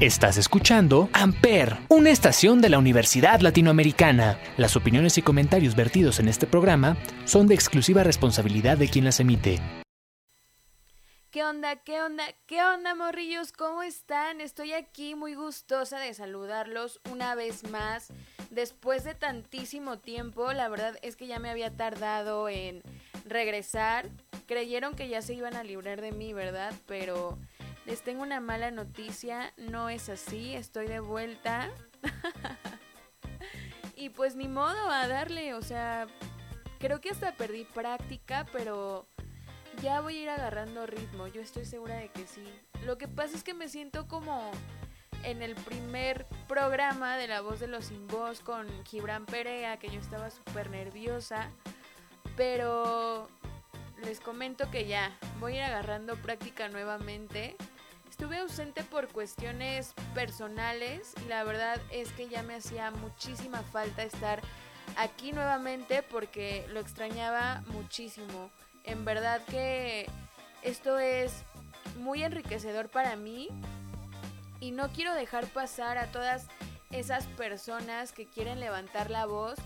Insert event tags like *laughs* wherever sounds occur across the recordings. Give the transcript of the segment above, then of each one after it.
Estás escuchando Amper, una estación de la Universidad Latinoamericana. Las opiniones y comentarios vertidos en este programa son de exclusiva responsabilidad de quien las emite. ¿Qué onda? ¿Qué onda? ¿Qué onda, morrillos? ¿Cómo están? Estoy aquí muy gustosa de saludarlos una vez más. Después de tantísimo tiempo, la verdad es que ya me había tardado en regresar. Creyeron que ya se iban a librar de mí, ¿verdad? Pero les tengo una mala noticia, no es así, estoy de vuelta. *laughs* y pues ni modo a darle, o sea, creo que hasta perdí práctica, pero ya voy a ir agarrando ritmo, yo estoy segura de que sí. Lo que pasa es que me siento como en el primer programa de La Voz de los Sin Voz con Gibran Perea, que yo estaba súper nerviosa, pero les comento que ya voy a ir agarrando práctica nuevamente. Estuve ausente por cuestiones personales y la verdad es que ya me hacía muchísima falta estar aquí nuevamente porque lo extrañaba muchísimo. En verdad que esto es muy enriquecedor para mí y no quiero dejar pasar a todas esas personas que quieren levantar la voz.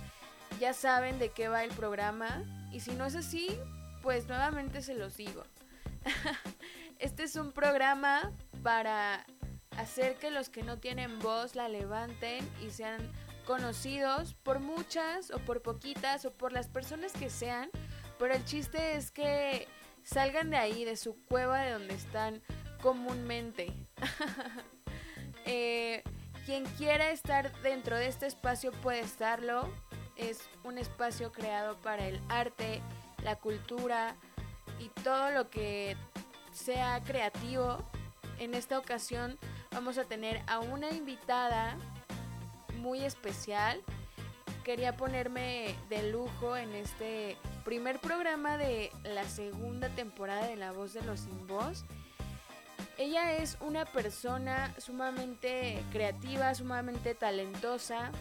Ya saben de qué va el programa y si no es así, pues nuevamente se los digo. *laughs* Este es un programa para hacer que los que no tienen voz la levanten y sean conocidos por muchas o por poquitas o por las personas que sean, pero el chiste es que salgan de ahí, de su cueva de donde están comúnmente. *laughs* Eh, quien quiera estar dentro de este espacio puede estarlo. Es un espacio creado para el arte, la cultura y todo lo que sea creativo. En esta ocasión vamos a tener a una invitada muy especial. Quería ponerme de lujo en este primer programa de la segunda temporada de La Voz de los Sin. Ella es una persona sumamente creativa, sumamente talentosa.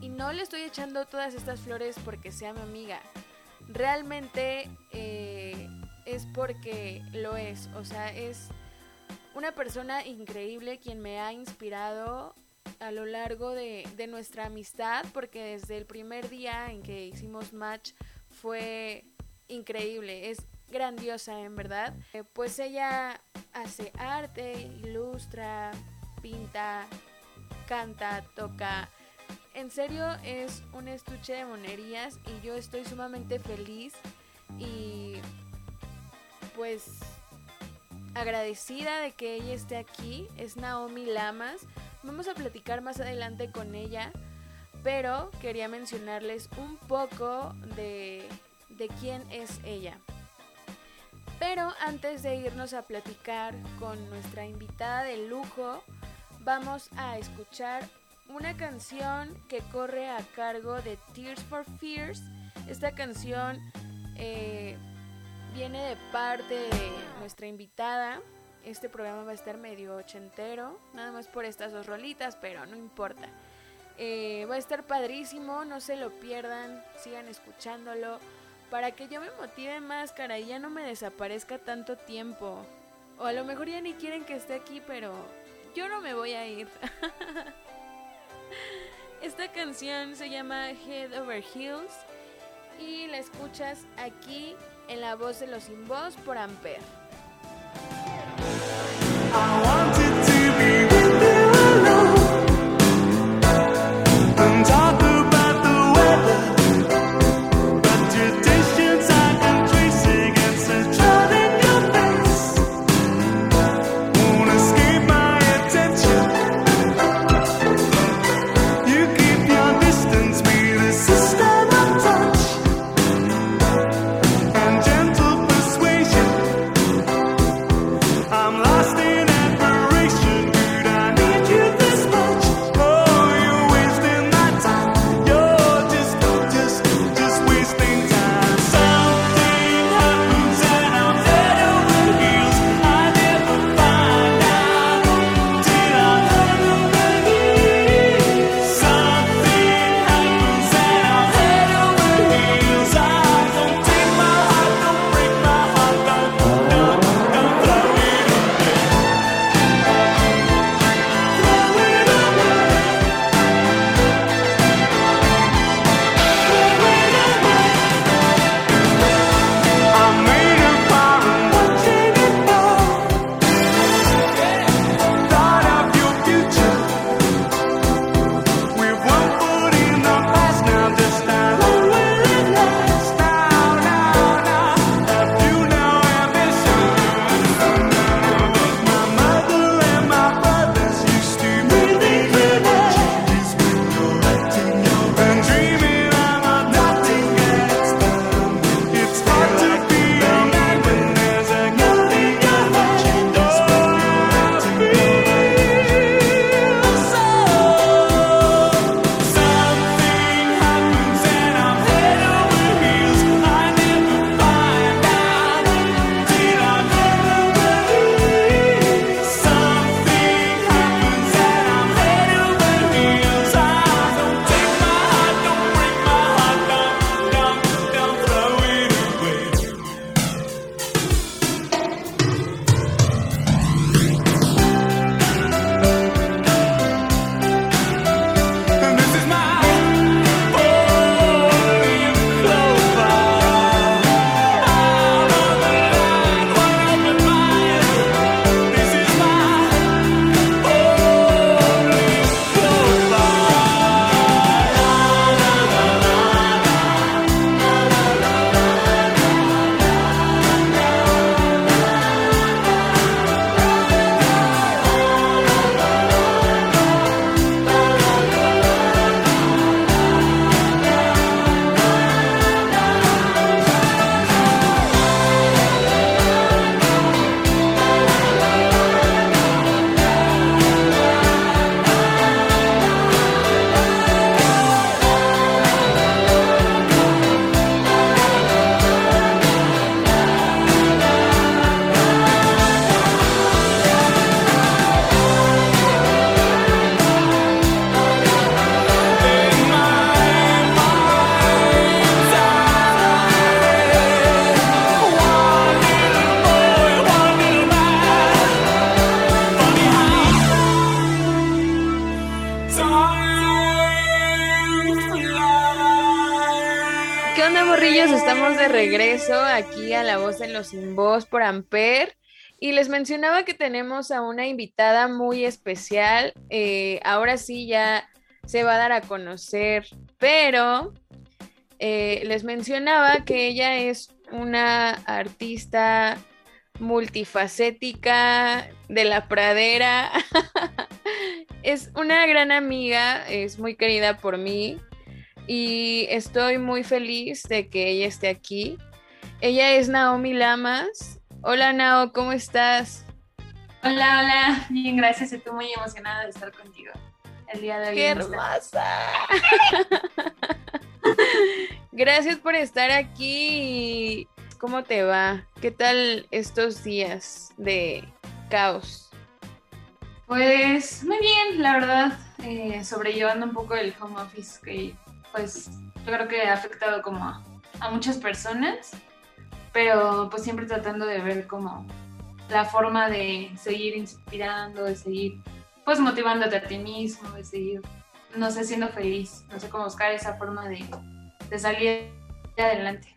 Y no le estoy echando todas estas flores porque sea mi amiga. Realmente eh, es porque lo es. O sea, es una persona increíble quien me ha inspirado a lo largo de, nuestra amistad, porque desde el primer día en que hicimos match fue increíble, es grandiosa en verdad. Eh, pues ella hace arte, ilustra, pinta, canta, toca. En serio es un estuche de monerías y yo estoy sumamente feliz y pues agradecida de que ella esté aquí. Es Naomi Lamas. Vamos a platicar más adelante con ella, pero quería mencionarles un poco de, de quién es ella. Pero antes de irnos a platicar con nuestra invitada de lujo, vamos a escuchar una canción que corre a cargo de Tears for Fears. Esta canción eh, viene de parte de nuestra invitada. Este programa va a estar medio ochentero, nada más por estas dos rolitas, pero no importa. Eh, va a estar padrísimo, no se lo pierdan, sigan escuchándolo para que yo me motive más, cara, y ya no me desaparezca tanto tiempo. O a lo mejor ya ni quieren que esté aquí, pero yo no me voy a ir. *laughs* Esta canción se llama Head Over Heels y la escuchas aquí en la voz de los sin voz por Amper. I'm Sin Voz por Amper. Y les mencionaba que tenemos a una invitada muy especial. Eh, ahora sí ya se va a dar a conocer, pero eh, les mencionaba que ella es una artista multifacética de la pradera. *laughs* es una gran amiga, es muy querida por mí y estoy muy feliz de que ella esté aquí. Ella es Naomi Lamas. Hola Nao, ¿cómo estás? Hola, hola, bien, gracias. Estoy muy emocionada de estar contigo el día de hoy. ¡Qué hermosa! *laughs* gracias por estar aquí. ¿Cómo te va? ¿Qué tal estos días de caos? Pues muy bien, la verdad, eh, sobrellevando un poco el home office que pues yo creo que ha afectado como a, muchas personas, pero pues siempre tratando de ver como la forma de seguir inspirando, de seguir pues motivándote a ti mismo, de seguir, no sé, siendo feliz, no sé cómo buscar esa forma de, de salir adelante.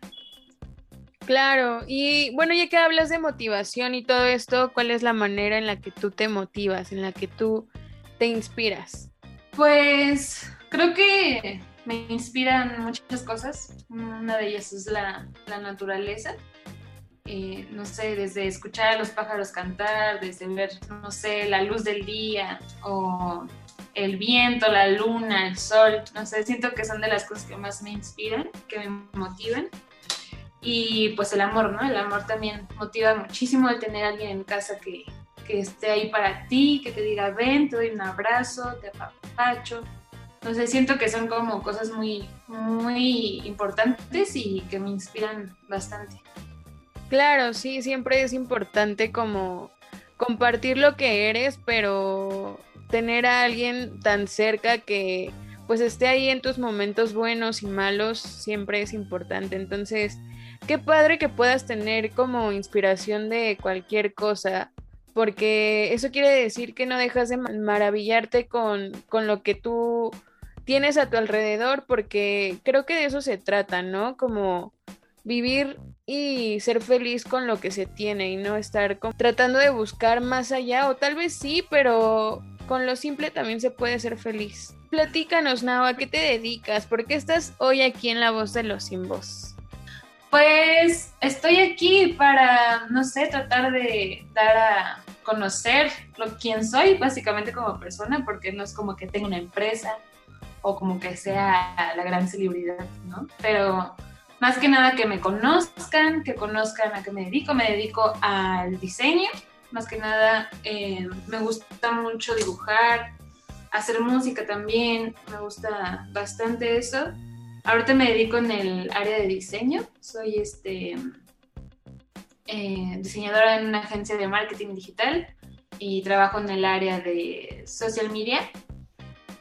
Claro, y bueno, ya que hablas de motivación y todo esto, ¿cuál es la manera en la que tú te motivas, en la que tú te inspiras? Pues creo que me inspiran muchas cosas. Una de ellas es la, naturaleza. Eh, no sé, desde escuchar a los pájaros cantar, desde ver, no sé, la luz del día o el viento, la luna, el sol, no sé, siento que son de las cosas que más me inspiran, que me motivan. Y pues el amor, ¿no? El amor también motiva muchísimo el tener alguien en casa que, que esté ahí para ti, que te diga, ven, te doy un abrazo, te apapacho, entonces siento que son como cosas muy, muy importantes y que me inspiran bastante. Claro, sí, siempre es importante como compartir lo que eres, pero tener a alguien tan cerca que pues esté ahí en tus momentos buenos y malos siempre es importante. Entonces, qué padre que puedas tener como inspiración de cualquier cosa, porque eso quiere decir que no dejas de maravillarte con, con lo que tú tienes a tu alrededor, porque creo que de eso se trata, ¿no? Como vivir y ser feliz con lo que se tiene y no estar tratando de buscar más allá, o tal vez sí, pero con lo simple también se puede ser feliz. Platícanos, Nao, ¿a qué te dedicas? ¿Por qué estás hoy aquí en La Voz de los Sin Voz? Pues estoy aquí para, no sé, tratar de dar a conocer quién soy, básicamente como persona, porque no es como que tengo una empresa, o como que sea la gran celebridad, ¿no? Pero más que nada que me conozcan, que conozcan a qué me dedico. Me dedico al diseño, más que nada eh, me gusta mucho dibujar, hacer música también, me gusta bastante eso. Ahorita me dedico en el área de diseño, soy este eh, diseñadora en una agencia de marketing digital y trabajo en el área de social media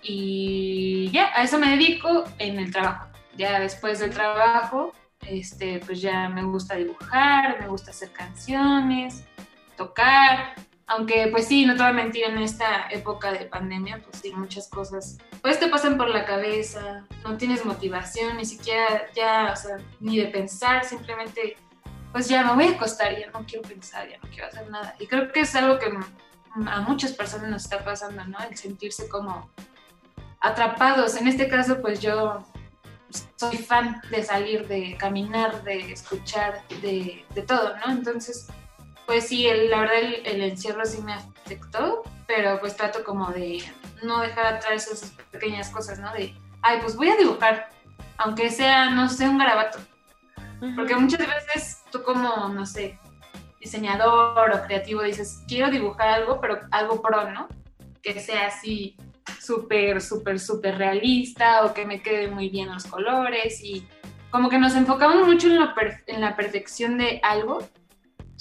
y ya, a eso me dedico en el trabajo. Ya después del trabajo, este, pues ya me gusta dibujar, me gusta hacer canciones, tocar, aunque pues sí, no te voy a mentir, en esta época de pandemia, pues sí, muchas cosas, pues te pasan por la cabeza, no tienes motivación, ni siquiera ya, o sea, ni de pensar, simplemente, pues ya me voy a acostar, ya no quiero pensar, ya no quiero hacer nada. Y creo que es algo que a muchas personas nos está pasando, ¿no? El sentirse como atrapados. En este caso, pues yo soy fan de salir, de caminar, de escuchar, de, todo, ¿no? Entonces, pues sí, la verdad el, encierro sí me afectó, pero pues trato como de no dejar atrás esas pequeñas cosas, ¿no? De, ay, pues voy a dibujar, aunque sea, no sé, un garabato. Porque muchas veces tú como, no sé, diseñador o creativo dices, quiero dibujar algo, pero algo pro, ¿no? Que sea así súper, súper, súper realista o que me queden muy bien los colores y como que nos enfocamos mucho en, en la perfección de algo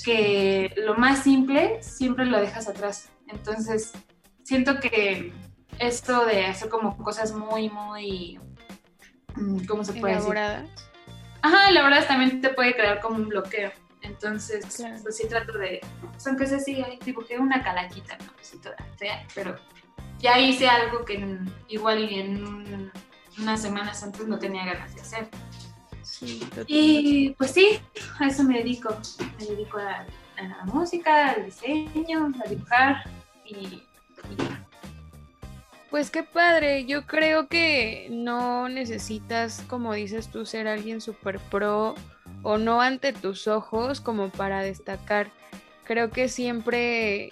que lo más simple siempre lo dejas atrás. Entonces, siento que esto de hacer como cosas muy, muy, mm, ¿cómo se puede elaboradas. decir? Ajá, elaboradas también te puede crear como un bloqueo. Entonces, pues sí trato de, pues aunque sea así, dibujé una calaquita, ¿no? Pues toda fea, pero ya hice algo que igual en unas semanas antes no tenía ganas de hacer. y pues sí, a eso me dedico. Me dedico a, la música, al diseño, a dibujar y, Pues qué padre, yo creo que no necesitas, como dices tú, ser alguien súper pro o no ante tus ojos como para destacar. Creo que siempre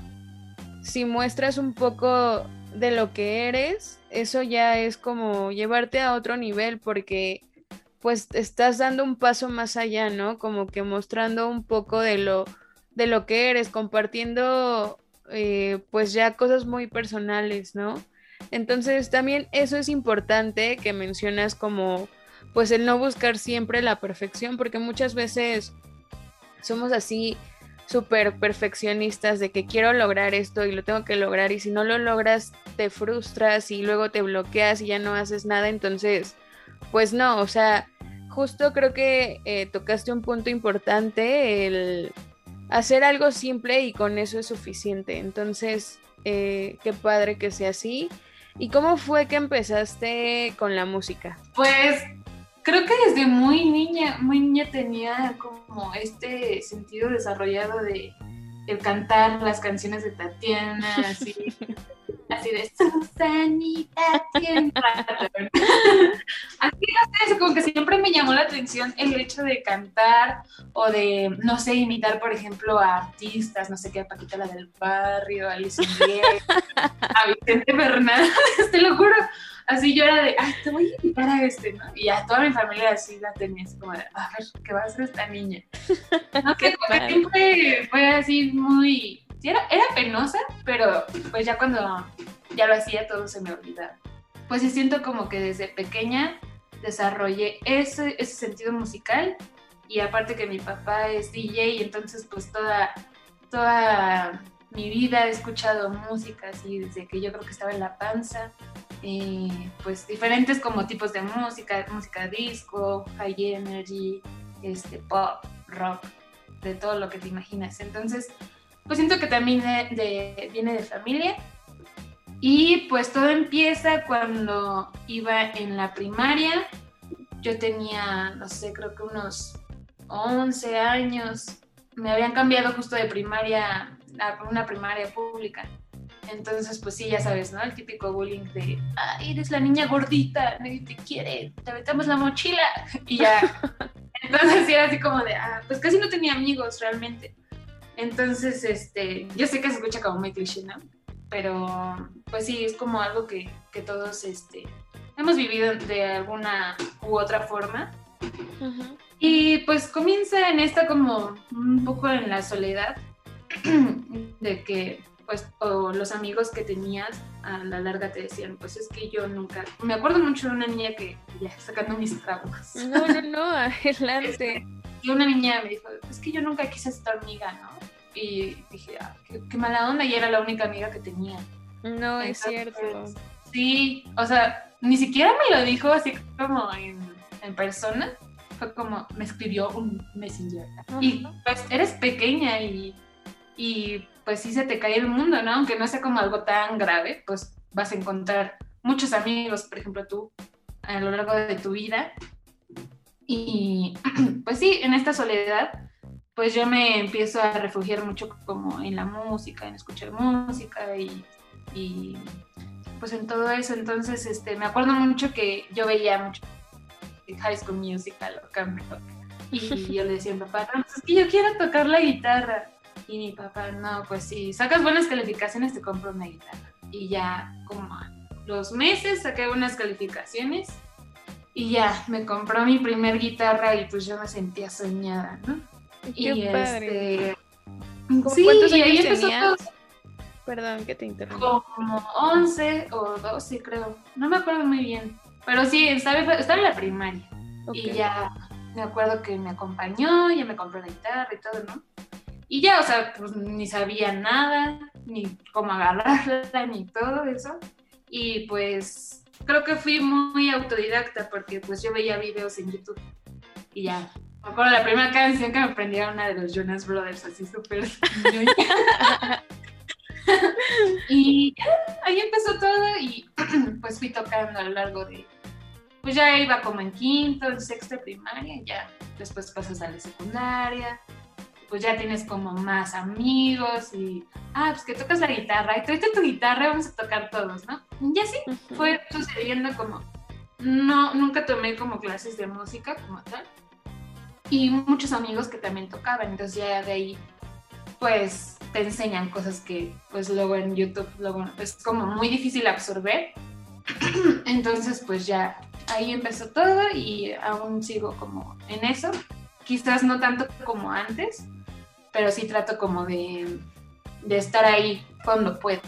si muestras un poco de lo que eres, eso ya es como llevarte a otro nivel porque pues estás dando un paso más allá, ¿no? Como que mostrando un poco de lo, de lo que eres, compartiendo eh, pues ya cosas muy personales, ¿no? Entonces también eso es importante que mencionas como pues el no buscar siempre la perfección, porque muchas veces somos así súper perfeccionistas de que quiero lograr esto y lo tengo que lograr y si no lo logras te frustras y luego te bloqueas y ya no haces nada, entonces pues no, o sea, justo creo que eh, tocaste un punto importante, el hacer algo simple y con eso es suficiente, entonces eh, qué padre que sea así. ¿Y cómo fue que empezaste con la música? Pues creo que desde muy niña, muy niña tenía como este sentido desarrollado de el cantar las canciones de Tatiana, *laughs* así, así de Susanita tiene *laughs* Así, no sé, como que siempre me llamó la atención el hecho de cantar o de, no sé, imitar, por ejemplo, a artistas, no sé qué, a Paquita la del Barrio, a Luis a Vicente Fernández, *laughs* te lo juro así yo era de, ay, te voy a invitar a este, ¿no? Y a toda mi familia así la tenía, así como de, a ver, ¿qué va a hacer esta niña? *laughs* No, que, que siempre fue así muy, sí, era, era penosa, pero pues ya cuando ya lo hacía todo se me olvidaba. Pues sí siento como que desde pequeña desarrollé ese, ese sentido musical y aparte que mi papá es DJ entonces pues toda, toda mi vida he escuchado música así desde que yo creo que estaba en la panza pues diferentes como tipos de música, música disco, high energy, este, pop, rock, de todo lo que te imaginas. Entonces, pues siento que también viene de familia. Y pues todo empieza cuando iba en la primaria. Yo tenía, no sé, creo que unos 11 años. Me habían cambiado justo de primaria a una primaria pública. Entonces, pues sí, ya sabes, ¿no? El típico bullying de, ah, eres la niña gordita, nadie te quiere, te metemos la mochila *laughs* y ya. *laughs* Entonces sí era así como de, ah, pues casi no tenía amigos realmente. Entonces, este, yo sé que se escucha como muy cliché, ¿no? Pero, pues sí, es como algo que, que todos, este, hemos vivido de alguna u otra forma. Y pues comienza en esta como un poco en la soledad *clears throat* de que pues, o los amigos que tenías a la larga te decían, pues es que yo nunca, me acuerdo mucho de una niña que, ya sacando mis traumas. No, no, no, *laughs* adelante. y una niña me dijo, es que yo nunca quise ser amiga, ¿no? Y dije, ah, qué, mala onda, y era la única amiga que tenía. No, es cierto. Sí, o sea, ni siquiera me lo dijo así como en, en persona, fue como, me escribió un messenger. Y pues eres pequeña y, y pues sí se te cae el mundo, ¿no? Aunque no sea como algo tan grave, pues vas a encontrar muchos amigos, por ejemplo tú, a lo largo de tu vida. Y *clears throat* pues sí, en esta soledad, pues yo me empiezo a refugiar mucho como en la música, en escuchar música y, y pues en todo eso. Entonces, este, me acuerdo mucho que yo veía mucho High School Musical o Camp Rock. Y yo le decía a mi papá, pues es que yo quiero tocar la guitarra. Y mi papá, no, pues si sacas buenas calificaciones te compro una guitarra. Y ya como los meses saqué buenas calificaciones y ya me compró mi primer guitarra y pues yo me sentía soñada, ¿no? Qué y padre. este sí, ¿Cuántos y ahí empezó todo. Perdón que te interrumpa. Como 11 o 12 creo, no me acuerdo muy bien, pero sí, estaba, estaba en la primaria y ya me acuerdo que me acompañó, ya me compró la guitarra y todo, ¿no? Y ya, o sea, pues ni sabía nada, ni cómo agarrarla, *laughs* ni todo eso. Y pues creo que fui muy autodidacta porque pues yo veía videos en YouTube. Y ya, me acuerdo la primera canción que me aprendía una de los Jonas Brothers, así súper... *laughs* y ahí empezó todo y *clears throat* pues fui tocando a lo largo de, pues ya iba como en quinto, en sexto primaria, ya después pasas a la secundaria, pues ya tienes como más amigos y, ah, pues que tocas la guitarra, y tráete tu guitarra, vamos a tocar todos, ¿no? Y así fue sucediendo como, no, nunca tomé como clases de música como tal, y muchos amigos que también tocaban, entonces ya de ahí, pues te enseñan cosas que pues luego en YouTube luego es como muy difícil absorber, *clears throat* entonces pues ya ahí empezó todo y aún sigo como en eso, quizás no tanto como antes, pero sí trato como de, de estar ahí cuando puedo.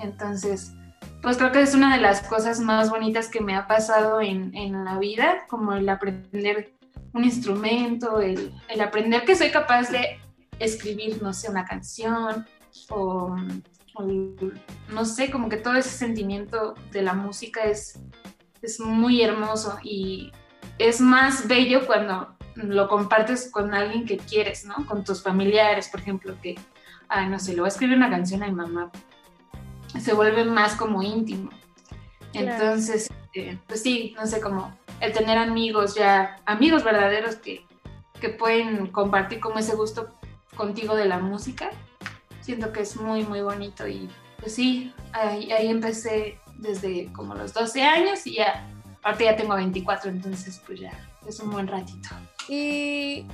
Entonces, pues creo que es una de las cosas más bonitas que me ha pasado en, en la vida, como el aprender un instrumento, el, el, aprender que soy capaz de escribir, no sé, una canción o, no sé, como que todo ese sentimiento de la música es, es muy hermoso y es más bello cuando lo compartes con alguien que quieres, ¿no? Con tus familiares, por ejemplo, que, ay, no sé, le voy a escribir una canción a mi mamá. Se vuelve más como íntimo. Entonces, eh, pues sí, no sé, como el tener amigos ya, amigos verdaderos que, que pueden compartir como ese gusto contigo de la música, siento que es muy, muy bonito y pues sí, ahí, ahí empecé desde como los 12 años y ya, ahorita ya tengo 24, entonces pues ya es un buen ratito. Y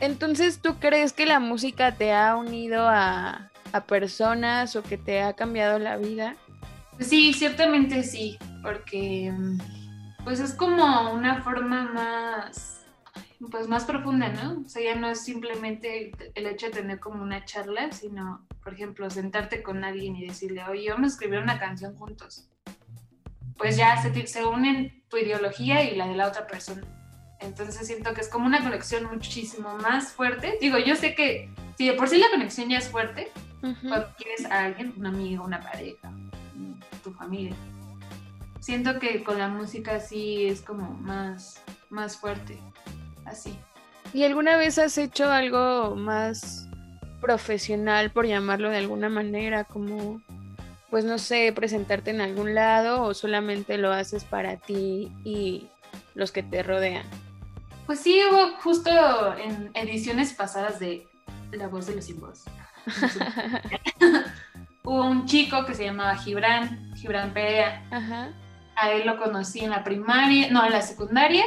entonces, ¿tú crees que la música te ha unido a, a personas o que te ha cambiado la vida? Sí, ciertamente sí, porque pues es como una forma más, pues más profunda, ¿no? O sea, ya no es simplemente el hecho de tener como una charla, sino, por ejemplo, sentarte con alguien y decirle, oye, vamos a escribir una canción juntos. Pues ya se, se unen tu ideología y la de la otra persona. Entonces siento que es como una conexión muchísimo más fuerte. Digo, yo sé que si de por sí la conexión ya es fuerte, uh -huh. cuando quieres a alguien, un amigo, una pareja, tu familia. Siento que con la música sí es como más, más fuerte, así. ¿Y alguna vez has hecho algo más profesional, por llamarlo de alguna manera, como, pues no sé, presentarte en algún lado o solamente lo haces para ti y los que te rodean? Pues sí, hubo justo en ediciones pasadas de La Voz de los Sin Voz. *laughs* hubo un chico que se llamaba Gibran, Gibran Perea. Ajá. A él lo conocí en la primaria, no, en la secundaria.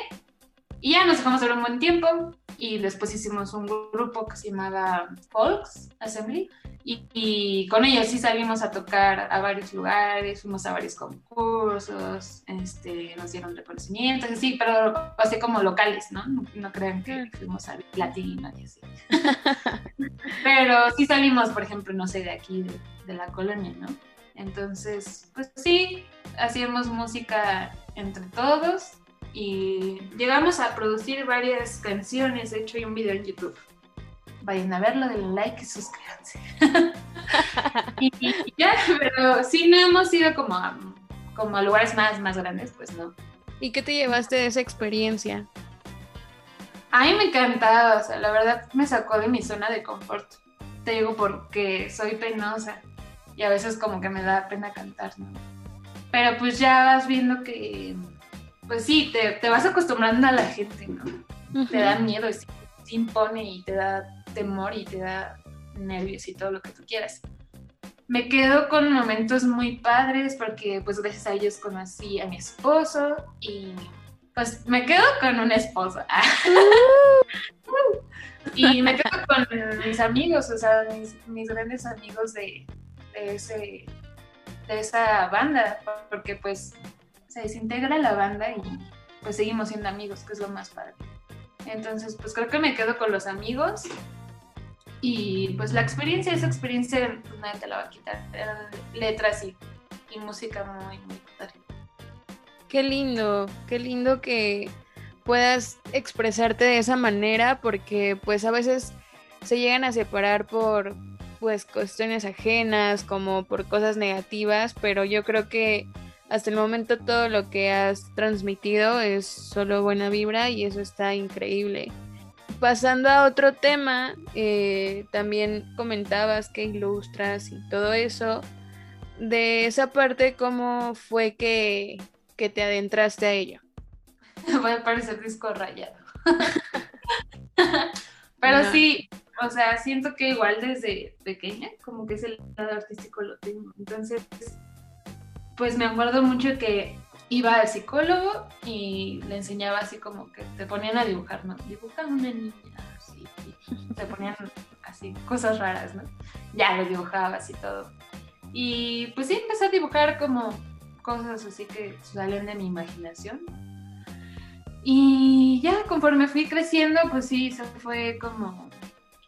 Y ya nos dejamos ver un buen tiempo. Y después hicimos un grupo que se llamaba Folks Assembly. Y, y, con ellos sí salimos a tocar a varios lugares, fuimos a varios concursos, este, nos dieron reconocimientos, sí, pero así como locales, ¿no? No, no crean que fuimos a Latino y así. *laughs* pero sí salimos, por ejemplo, no sé, de aquí, de, de la colonia, ¿no? Entonces, pues sí, hacíamos música entre todos y llegamos a producir varias canciones, de hecho hay un video en YouTube vayan a verlo, denle like y suscríbanse. *laughs* y, y, ya, pero sí, no hemos ido como a, como a lugares más, más grandes, pues no. ¿Y qué te llevaste de esa experiencia? A mí me encantaba, o sea, la verdad me sacó de mi zona de confort. Te digo porque soy penosa y a veces como que me da pena cantar, ¿no? Pero pues ya vas viendo que, pues sí, te, te vas acostumbrando a la gente, ¿no? Uh -huh. Te da miedo y sí impone y te da temor y te da nervios y todo lo que tú quieras. Me quedo con momentos muy padres porque pues gracias a ellos conocí a mi esposo y pues me quedo con un esposo. *laughs* y me quedo con mis amigos, o sea, mis, mis grandes amigos de, de, ese, de esa banda, porque pues se desintegra la banda y pues seguimos siendo amigos, que es lo más padre. Entonces, pues creo que me quedo con los amigos y pues la experiencia, esa experiencia pues, nadie te la va a quitar. Letras y, y música muy, muy padre. Qué lindo, qué lindo que puedas expresarte de esa manera porque pues a veces se llegan a separar por pues cuestiones ajenas, como por cosas negativas, pero yo creo que hasta el momento todo lo que has transmitido es solo buena vibra y eso está increíble pasando a otro tema, eh, también comentabas que ilustras y todo eso. De esa parte, ¿cómo fue que, que te adentraste a ello? *laughs* voy a parecer disco rayado. *laughs* Pero sí, o sea, siento que igual desde pequeña, como que ese lado artístico lo tengo. Entonces, pues me acuerdo mucho que iba al psicólogo y le enseñaba así como que te ponían a dibujar, ¿no? Dibuja una niña, así, te ponían así cosas raras, ¿no? Ya lo dibujaba así todo. Y pues sí, empecé a dibujar como cosas así que salen de mi imaginación. Y ya conforme fui creciendo, pues sí, se fue como,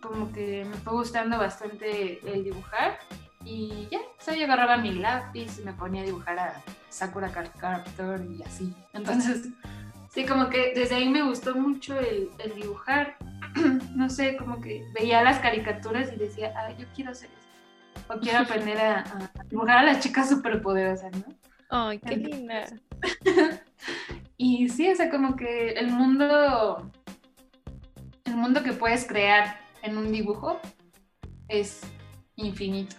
como que me fue gustando bastante el dibujar. Y ya, o sea, yo agarraba mi lápiz y me ponía a dibujar a Sakura Card Captor y así. Entonces, sí, como que desde ahí me gustó mucho el, el dibujar. *clears throat* no sé, como que veía las caricaturas y decía, ah, yo quiero hacer eso. O quiero *laughs* aprender a, a dibujar a las chicas superpoderosas, ¿no? Ay, qué linda. *laughs* y sí, o sea, como que el mundo, el mundo que puedes crear en un dibujo es infinito.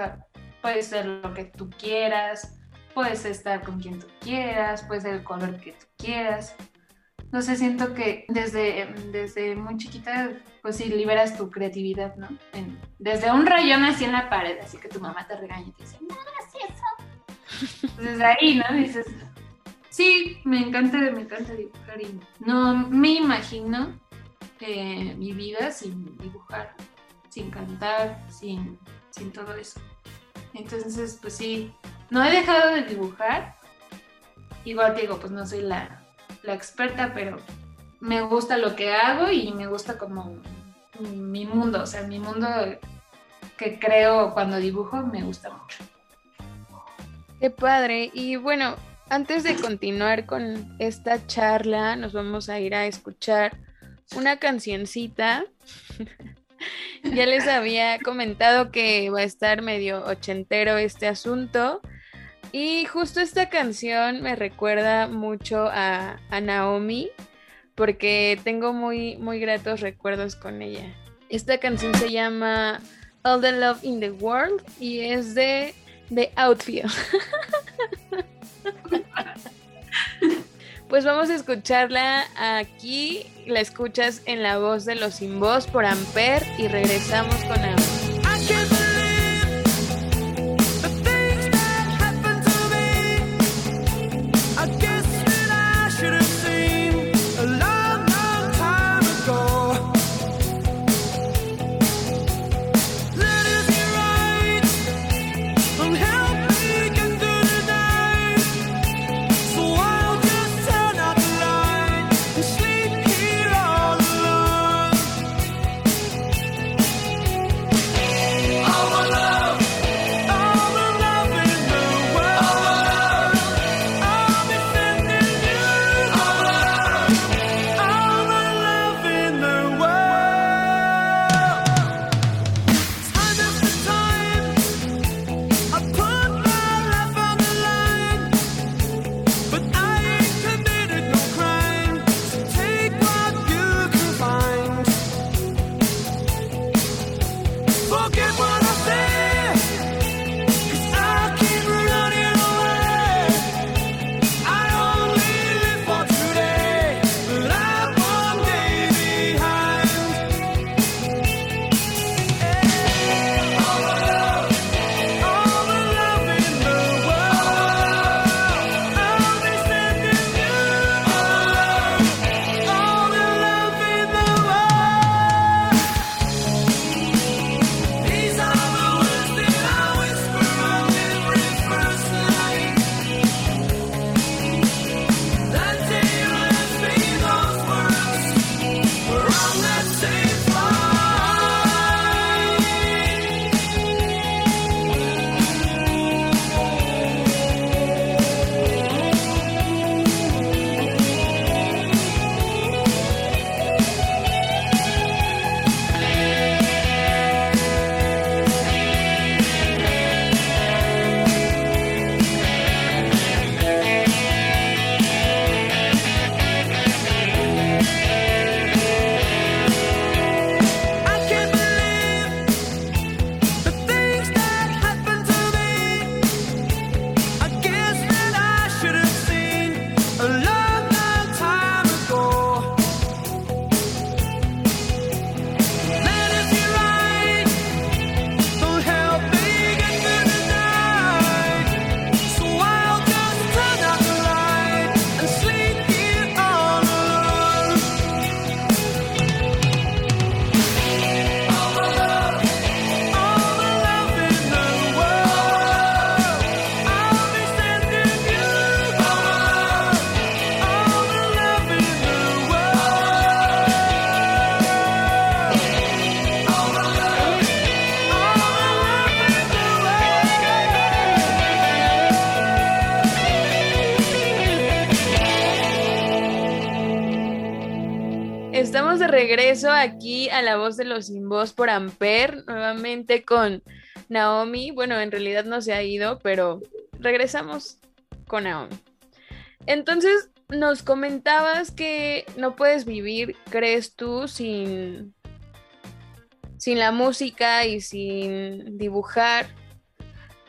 Sea, puede ser lo que tú quieras, puedes estar con quien tú quieras, puede ser el color que tú quieras. No sé, siento que desde, desde muy chiquita, pues sí, liberas tu creatividad, ¿no? desde un rayón así en la pared, así que tu mamá te regaña y te dice, no hagas eso. Desde ahí, ¿no? Dices, sí, me encanta, me encanta dibujar y no me imagino eh, mi vida sin dibujar, sin cantar, sin, sin todo eso. Entonces, pues sí, no he dejado de dibujar. Igual digo, pues no soy la, la experta, pero me gusta lo que hago y me gusta como mi mundo, o sea, mi mundo que creo cuando dibujo me gusta mucho. Qué padre. Y bueno, antes de continuar con esta charla, nos vamos a ir a escuchar una cancioncita. *laughs* *laughs* ya les había comentado que va a estar medio ochentero este asunto. Y justo esta canción me recuerda mucho a, Naomi porque tengo muy, muy gratos recuerdos con ella. Esta canción se llama All the Love in the World y es de, de Outfield. *laughs* pues vamos a escucharla aquí. La escuchas en la voz de los sin voz por Amper y regresamos con Naomi. Regreso aquí a la voz de los sin voz por Amper, nuevamente con Naomi. Bueno, en realidad no se ha ido, pero regresamos con Naomi. Entonces, nos comentabas que no puedes vivir, crees tú, sin, sin la música y sin dibujar.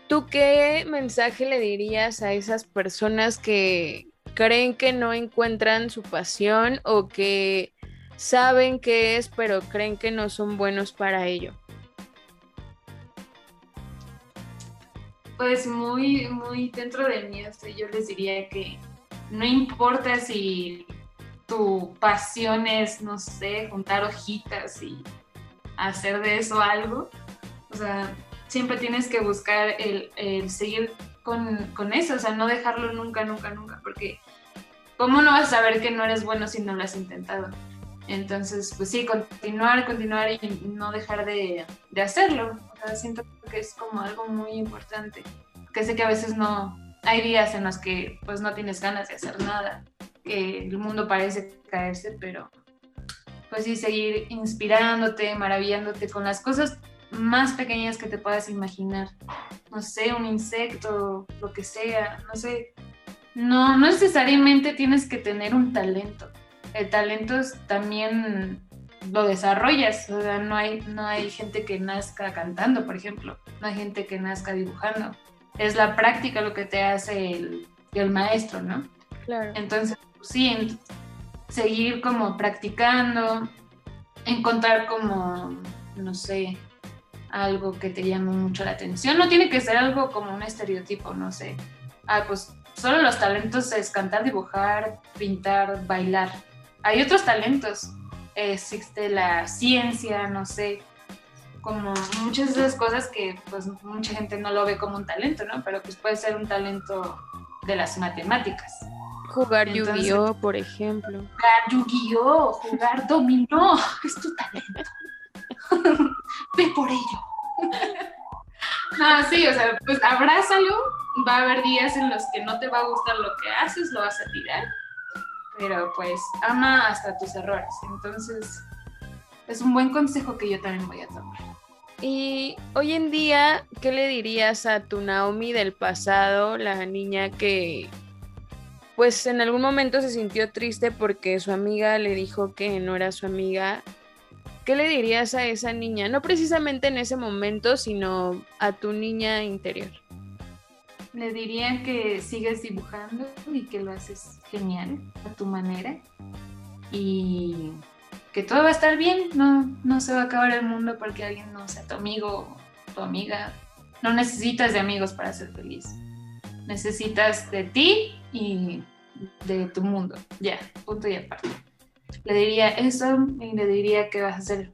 ¿Tú qué mensaje le dirías a esas personas que creen que no encuentran su pasión o que saben qué es, pero creen que no son buenos para ello? Pues muy, muy dentro de mí, yo les diría que no importa si tu pasión es, no sé, juntar hojitas y hacer de eso algo, o sea, siempre tienes que buscar el, seguir con, con, eso, o sea, no dejarlo nunca, nunca, nunca, porque ¿cómo no vas a saber que no eres bueno si no lo has intentado? Entonces, pues sí, continuar, continuar y no dejar de, de hacerlo. O sea, siento que es como algo muy importante. Que sé que a veces no, hay días en los que pues no tienes ganas de hacer nada, que el mundo parece caerse, pero pues sí, seguir inspirándote, maravillándote con las cosas más pequeñas que te puedas imaginar. No sé, un insecto, lo que sea, no sé. No, no necesariamente tienes que tener un talento el talento también lo desarrollas, o sea, no hay, no hay gente que nazca cantando, por ejemplo, no hay gente que nazca dibujando, es la práctica lo que te hace el, el maestro, ¿no? Claro. Entonces, pues sí, seguir como practicando, encontrar como, no sé, algo que te llame mucho la atención, no tiene que ser algo como un estereotipo, no sé, ah, pues solo los talentos es cantar, dibujar, pintar, bailar, hay otros talentos. Existe la ciencia, no sé, como muchas de esas cosas que pues mucha gente no lo ve como un talento, ¿no? Pero pues puede ser un talento de las matemáticas. Jugar Yu-Gi-Oh, por ejemplo. Jugar Yu-Gi-Oh, jugar dominó, *laughs* es tu talento. *laughs* Ve por ello. *laughs* no, sí, o sea, pues abrázalo. Va a haber días en los que no te va a gustar lo que haces, lo vas a tirar pero pues ama hasta tus errores. Entonces, es un buen consejo que yo también voy a tomar. Y hoy en día, ¿qué le dirías a tu Naomi del pasado, la niña que pues en algún momento se sintió triste porque su amiga le dijo que no era su amiga? ¿Qué le dirías a esa niña? No precisamente en ese momento, sino a tu niña interior le diría que sigues dibujando y que lo haces genial a tu manera y que todo va a estar bien, no, no se va a acabar el mundo porque alguien no sea tu amigo o tu amiga. No necesitas de amigos para ser feliz. Necesitas de ti y de tu mundo. Ya, punto y aparte. Le diría eso y le diría que vas a ser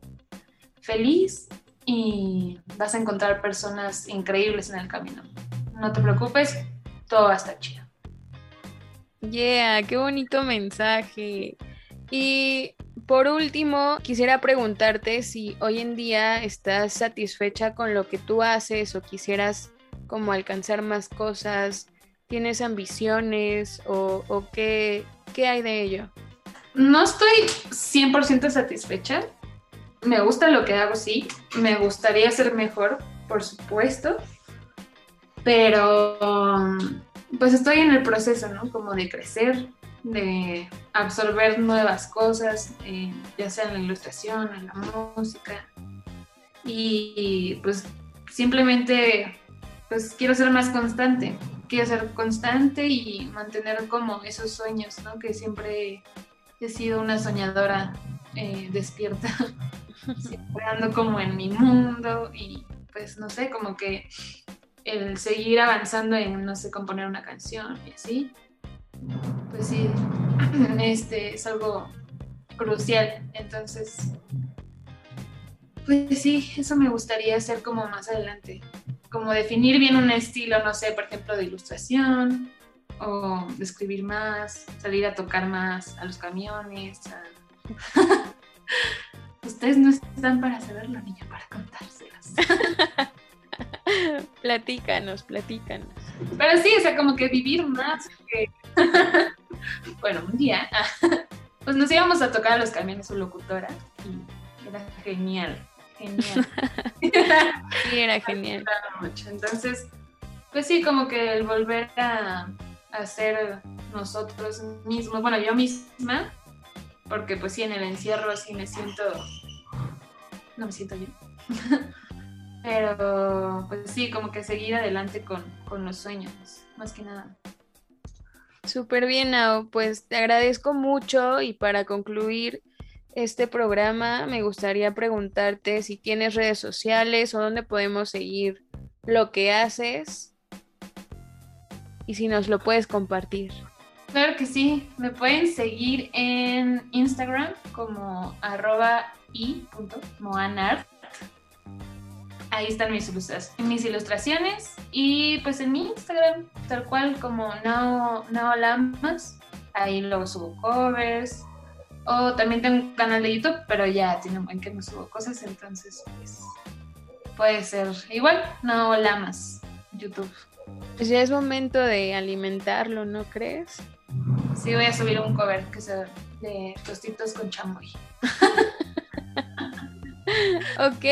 feliz y vas a encontrar personas increíbles en el camino no te preocupes, todo va a estar chido. Yeah, qué bonito mensaje. Y por último, quisiera preguntarte si hoy en día estás satisfecha con lo que tú haces o quisieras como alcanzar más cosas, tienes ambiciones o, o qué, qué hay de ello. No estoy 100% satisfecha. Me gusta lo que hago, sí. Me gustaría ser mejor, por supuesto pero pues estoy en el proceso, ¿no? Como de crecer, de absorber nuevas cosas, eh, ya sea en la ilustración, en la música. Y pues simplemente pues quiero ser más constante, quiero ser constante y mantener como esos sueños, ¿no? Que siempre he sido una soñadora eh, despierta, *laughs* siempre ando como en mi mundo y pues no sé, como que el seguir avanzando en, no sé, componer una canción y así, pues sí, *clears throat* este es algo crucial. Entonces, pues sí, eso me gustaría hacer como más adelante, como definir bien un estilo, no sé, por ejemplo, de ilustración o de escribir más, salir a tocar más a los camiones. *laughs* Ustedes no están para saberlo, niña, para contárselos. *laughs* *laughs* platícanos, platícanos. Pero sí, o sea, como que vivir más. *laughs* bueno, un día *laughs* pues nos íbamos a tocar a los camiones su locutora y era genial, genial. sí, era genial. Entonces, pues sí, como que el volver a, a ser nosotros mismos, bueno, yo misma, porque pues sí, en el encierro sí me siento, no me siento bien. Pero pues sí, como que seguir adelante con, con los sueños, más que nada. Súper bien, Nao. Pues te agradezco mucho y para concluir este programa me gustaría preguntarte si tienes redes sociales o dónde podemos seguir lo que haces y si nos lo puedes compartir. Claro que sí, me pueden seguir en Instagram como arroba i.moanart Ahí están mis, mis ilustraciones. Y pues en mi Instagram, tal cual como no, no Lamas, ahí luego subo covers. O también tengo un canal de YouTube, pero ya tiene un buen que no subo cosas, entonces pues puede ser igual, no Lamas, YouTube. Pues ya es momento de alimentarlo, ¿no crees? Sí, voy a subir un cover que sea de tostitos con chamoy. *laughs* ok,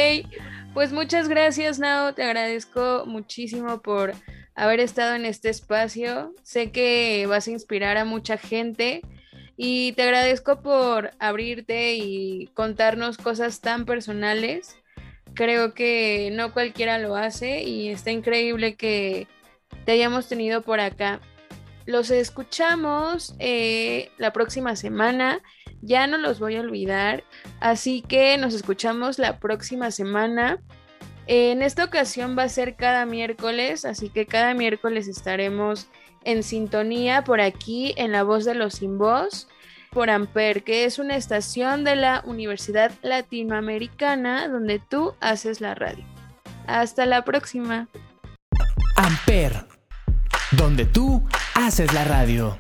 pues muchas gracias, Nao. Te agradezco muchísimo por haber estado en este espacio. Sé que vas a inspirar a mucha gente y te agradezco por abrirte y contarnos cosas tan personales. Creo que no cualquiera lo hace y está increíble que te hayamos tenido por acá. Los escuchamos eh, la próxima semana ya no los voy a olvidar. Así que nos escuchamos la próxima semana. En esta ocasión va a ser cada miércoles, así que cada miércoles estaremos en sintonía por aquí en La Voz de los Sin Voz por Amper, que es una estación de la Universidad Latinoamericana donde tú haces la radio. Hasta la próxima. Amper, donde tú haces la radio.